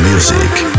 music.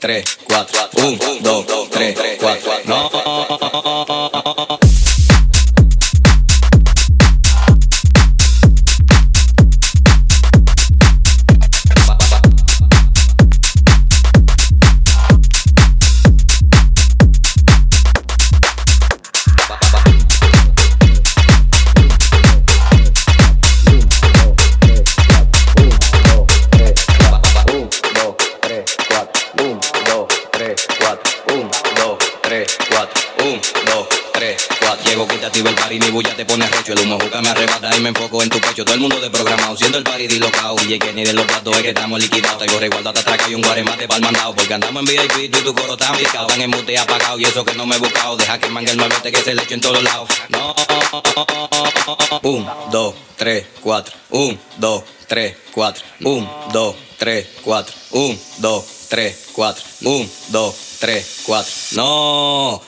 3, 4, 1. mi bulla te pone recho. El humo juca me arrebata y me enfoco en tu pecho. Todo el mundo desprogramado, siendo el party dilocado. DJ ni de los platos es que estamos liquidados. Tengo igualdad te atraca y un guaremate pa'l mandado. Porque andamos en VIP, tú y tu coro tan picado. Van en mute apagado y eso que no me he buscado. Deja que mangue el malvete que se le eche en todos lados. No. Un, dos, tres, cuatro. Un, dos, tres, cuatro. Un, dos, tres, cuatro. Un, dos, tres, cuatro. Un, dos, tres, cuatro. No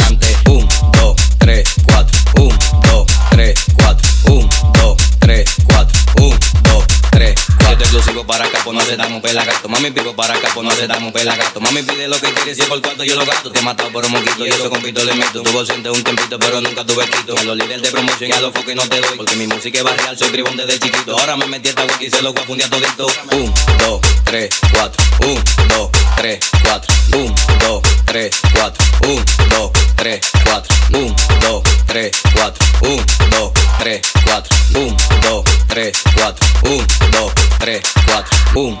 se damos pelagato. Mami, pico para acá, pues no se damos pelagato. Mami, pide lo que quiere, si por cuarto yo lo gasto. Te he matado por un moquito y eso con pito le meto. Tuvo siente un tempito, pero nunca tuve quito. A los líderes de promoción y a los foques no te doy. Porque mi música es barrial, soy tribón desde chiquito. Ahora me metí esta wiki y se lo voy a fundir todito. Un, dos, tres, cuatro. Un, dos, tres, cuatro. Un, dos, tres, cuatro. Un, dos, tres, cuatro. Un, dos, tres, cuatro. Un, dos, tres, cuatro. Un, dos, tres, cuatro. Un, dos, tres, cuatro. Un,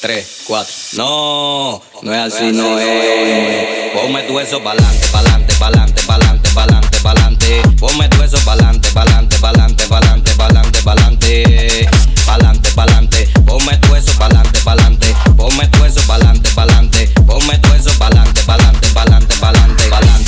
tres, cuatro. No, no es así, no es. Ponme tu eso pa'lante, pa'lante, pa'lante, pa'lante, pa'lante, pa'lante. Ponme tu eso pa'lante, pa'lante, pa'lante, pa'lante, pa'lante, pa'lante. Pa'lante, pa'lante. Ponme tu eso pa'lante, pa'lante. Ponme tu eso pa'lante, pa'lante. Ponme tu eso pa'lante, pa'lante, pa'lante, pa'lante, pa'lante, pa'lante,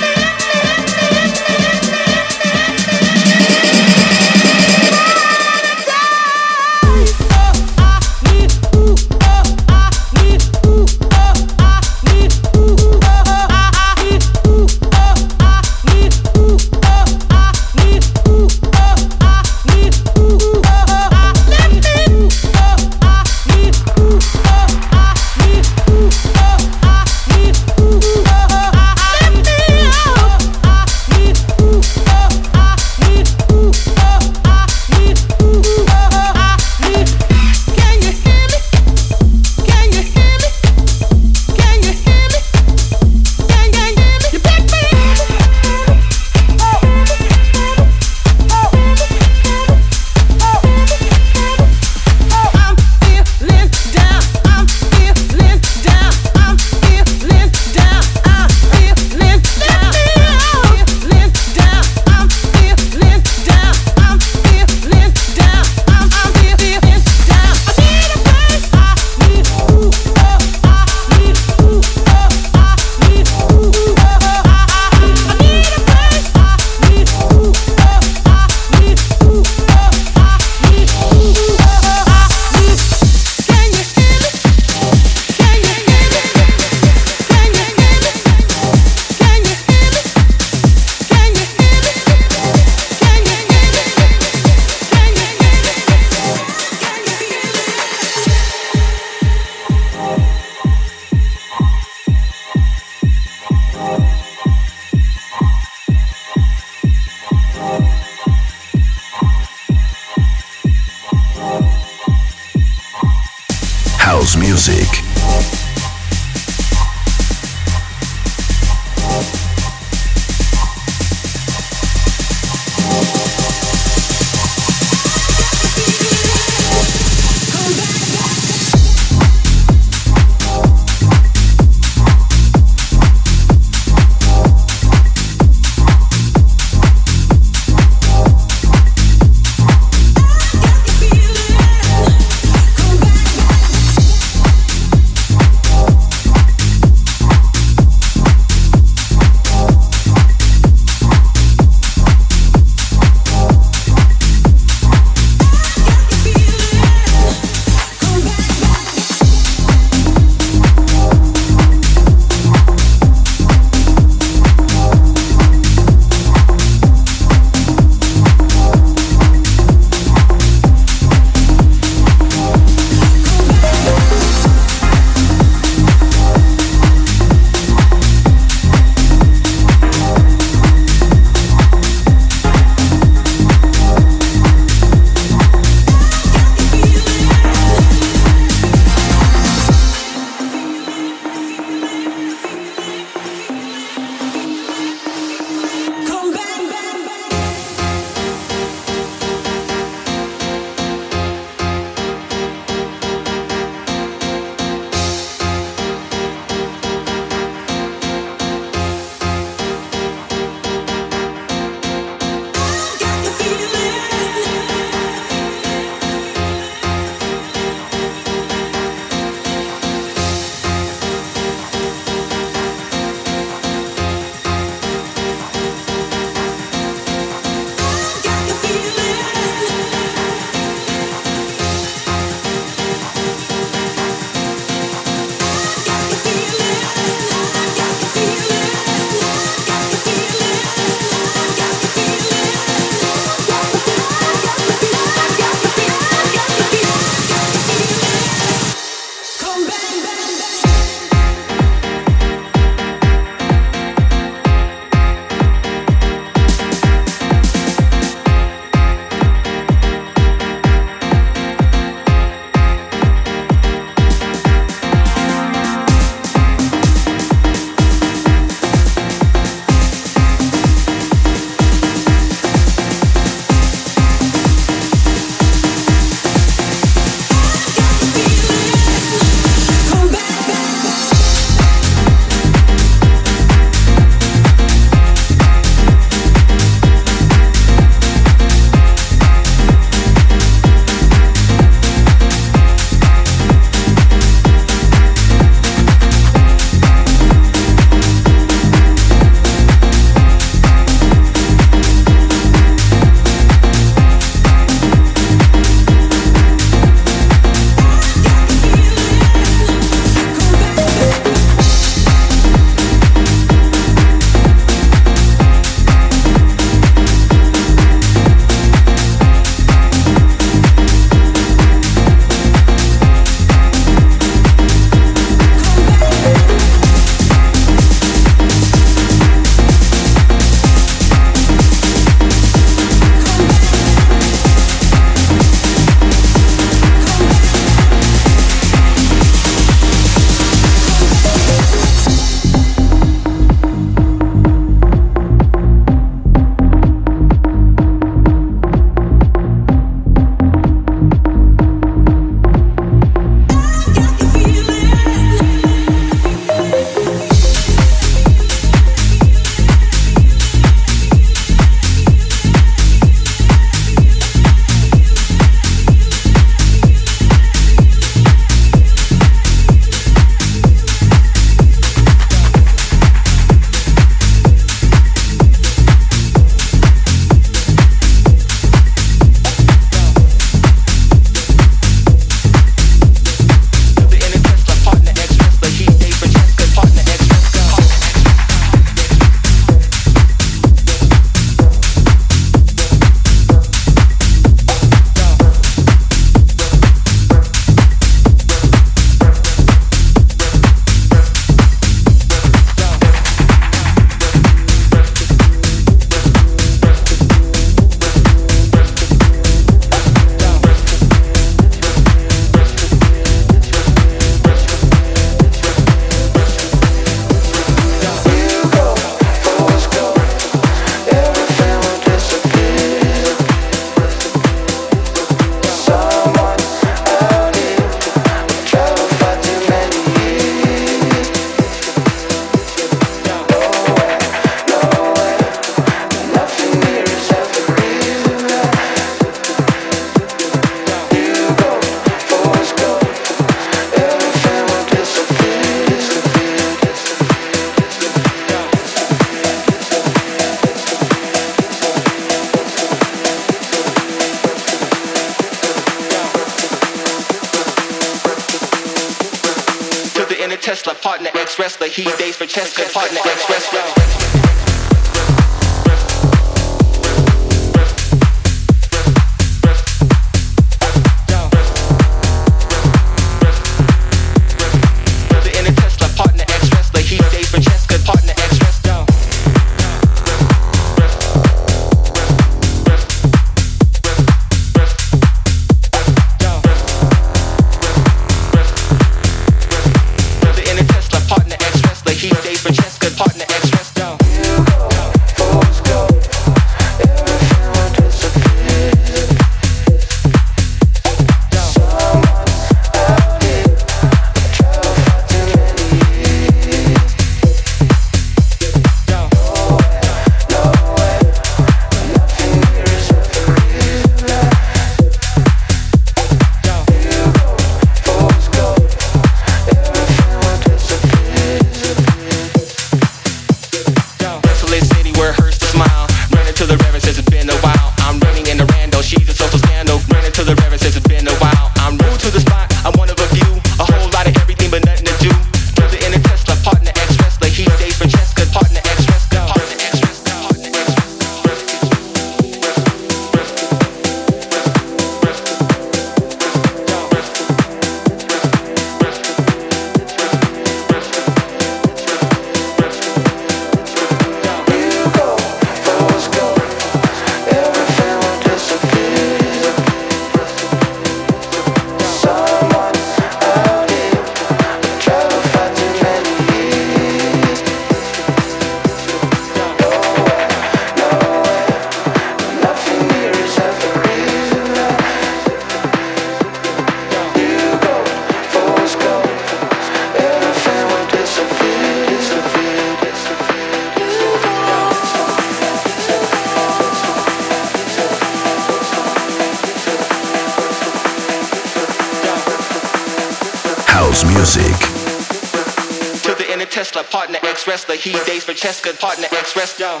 He dates for Cheska, partner, ex-rest, yo.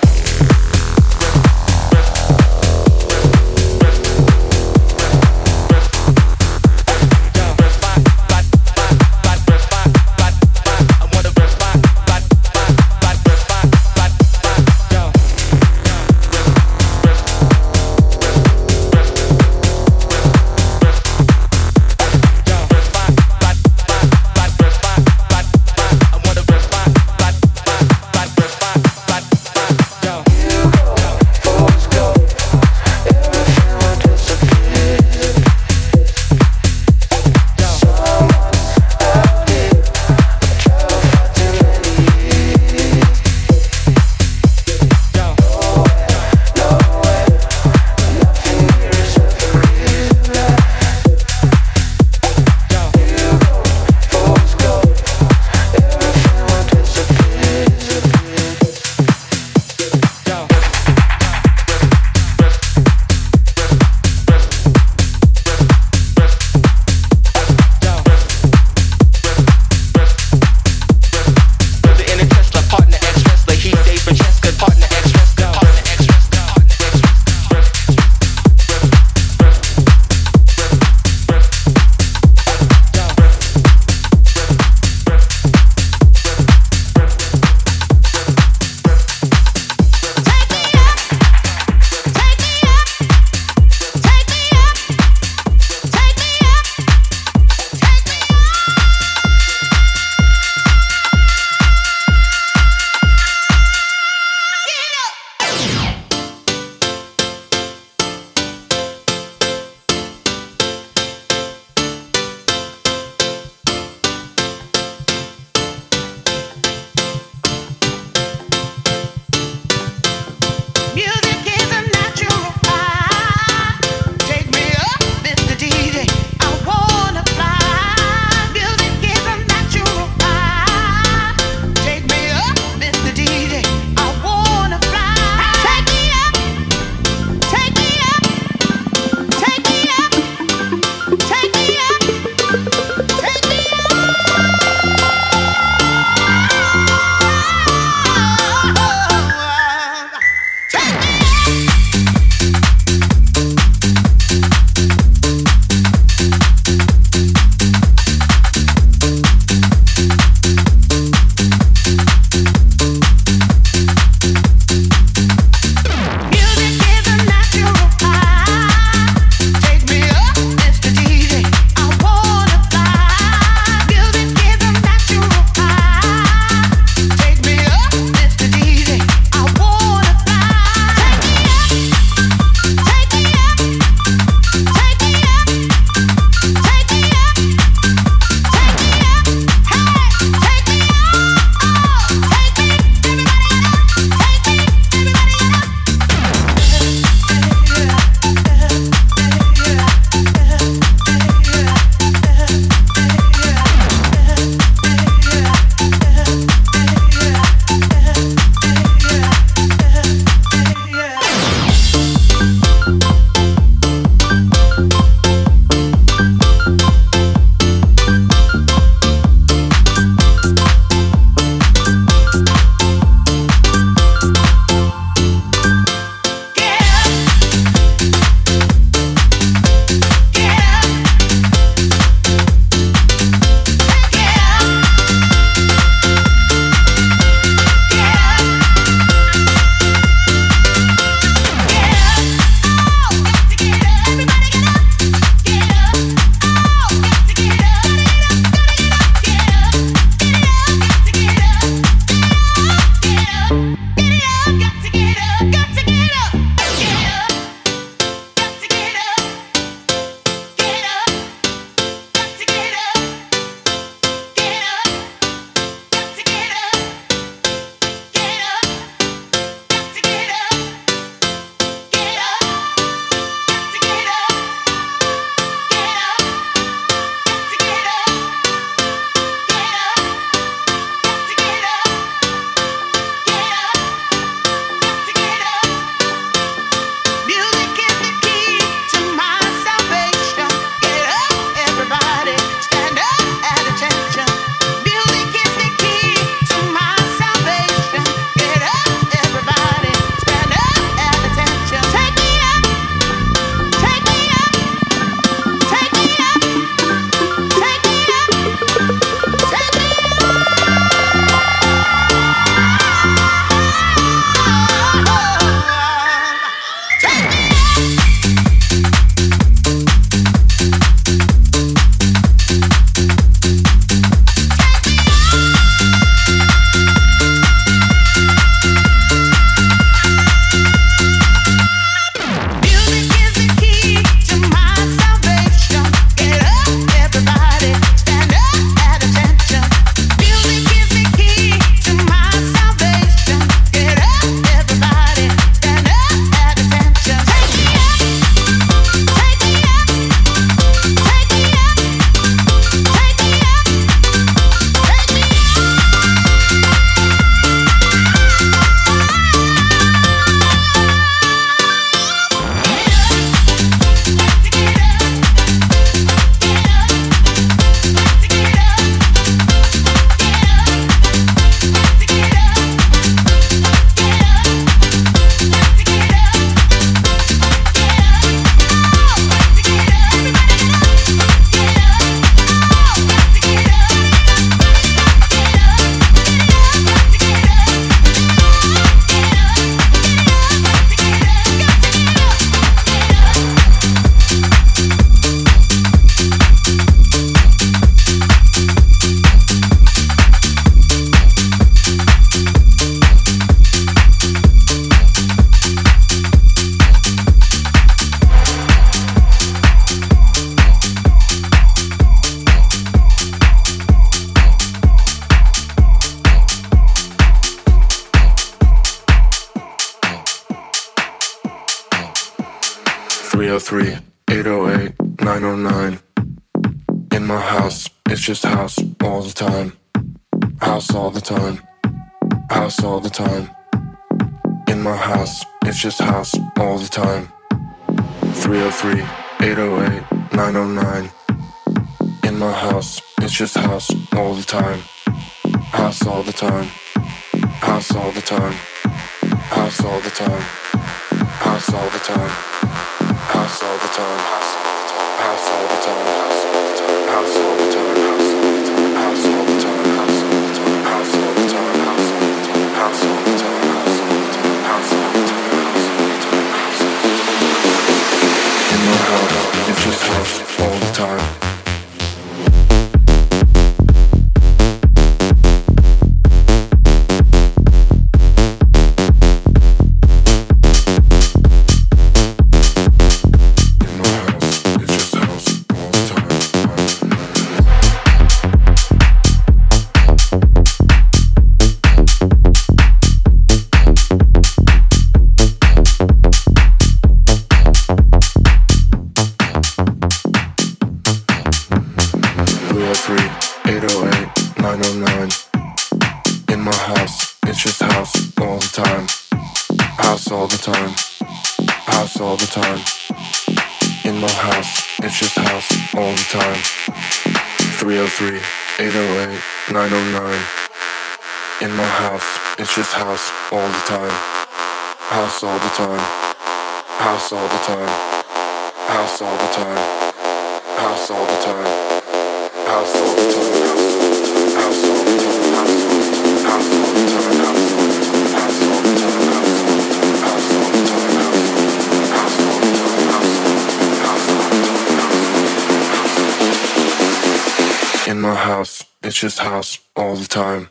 Just house all the time.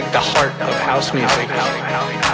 like the heart of house music.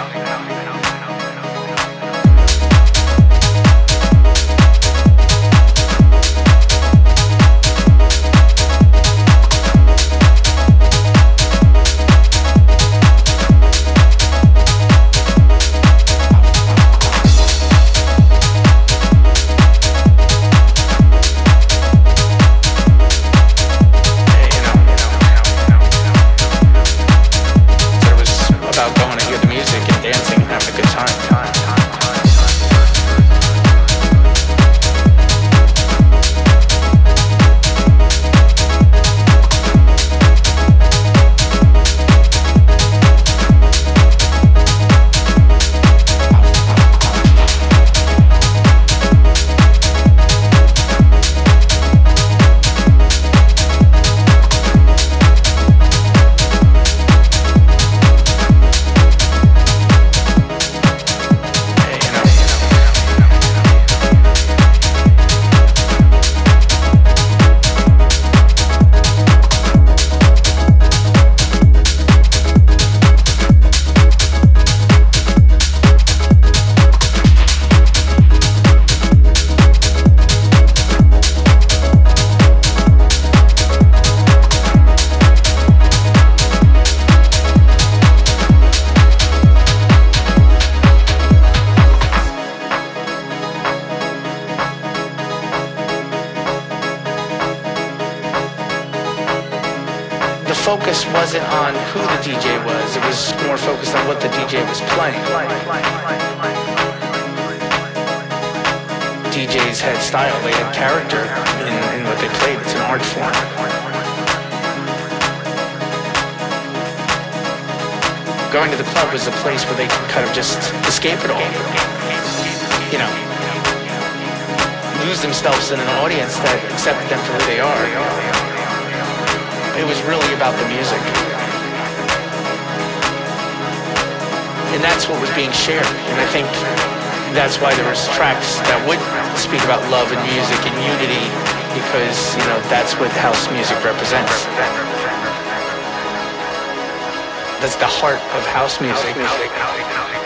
Heart of house music. House music.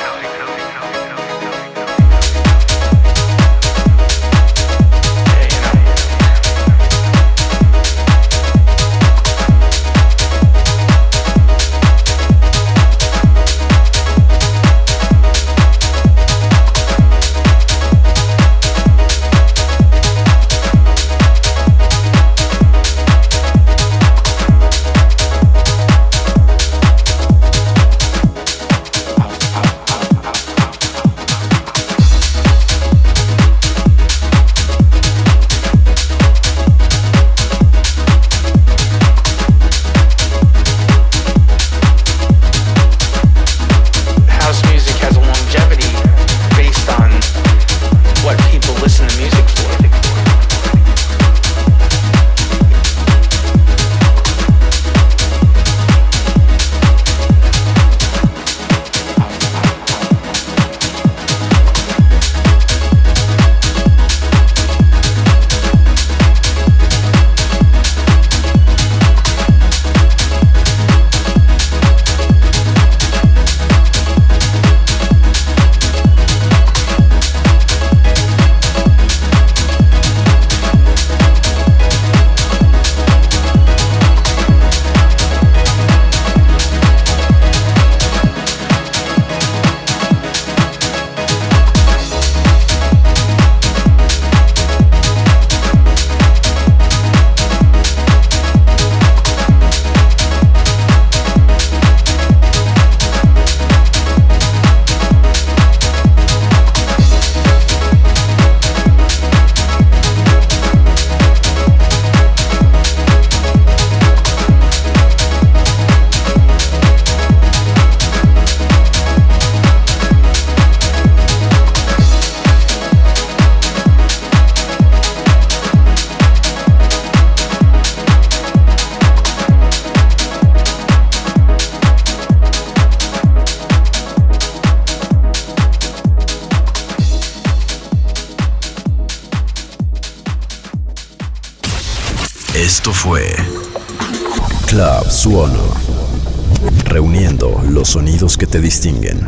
Te distinguen.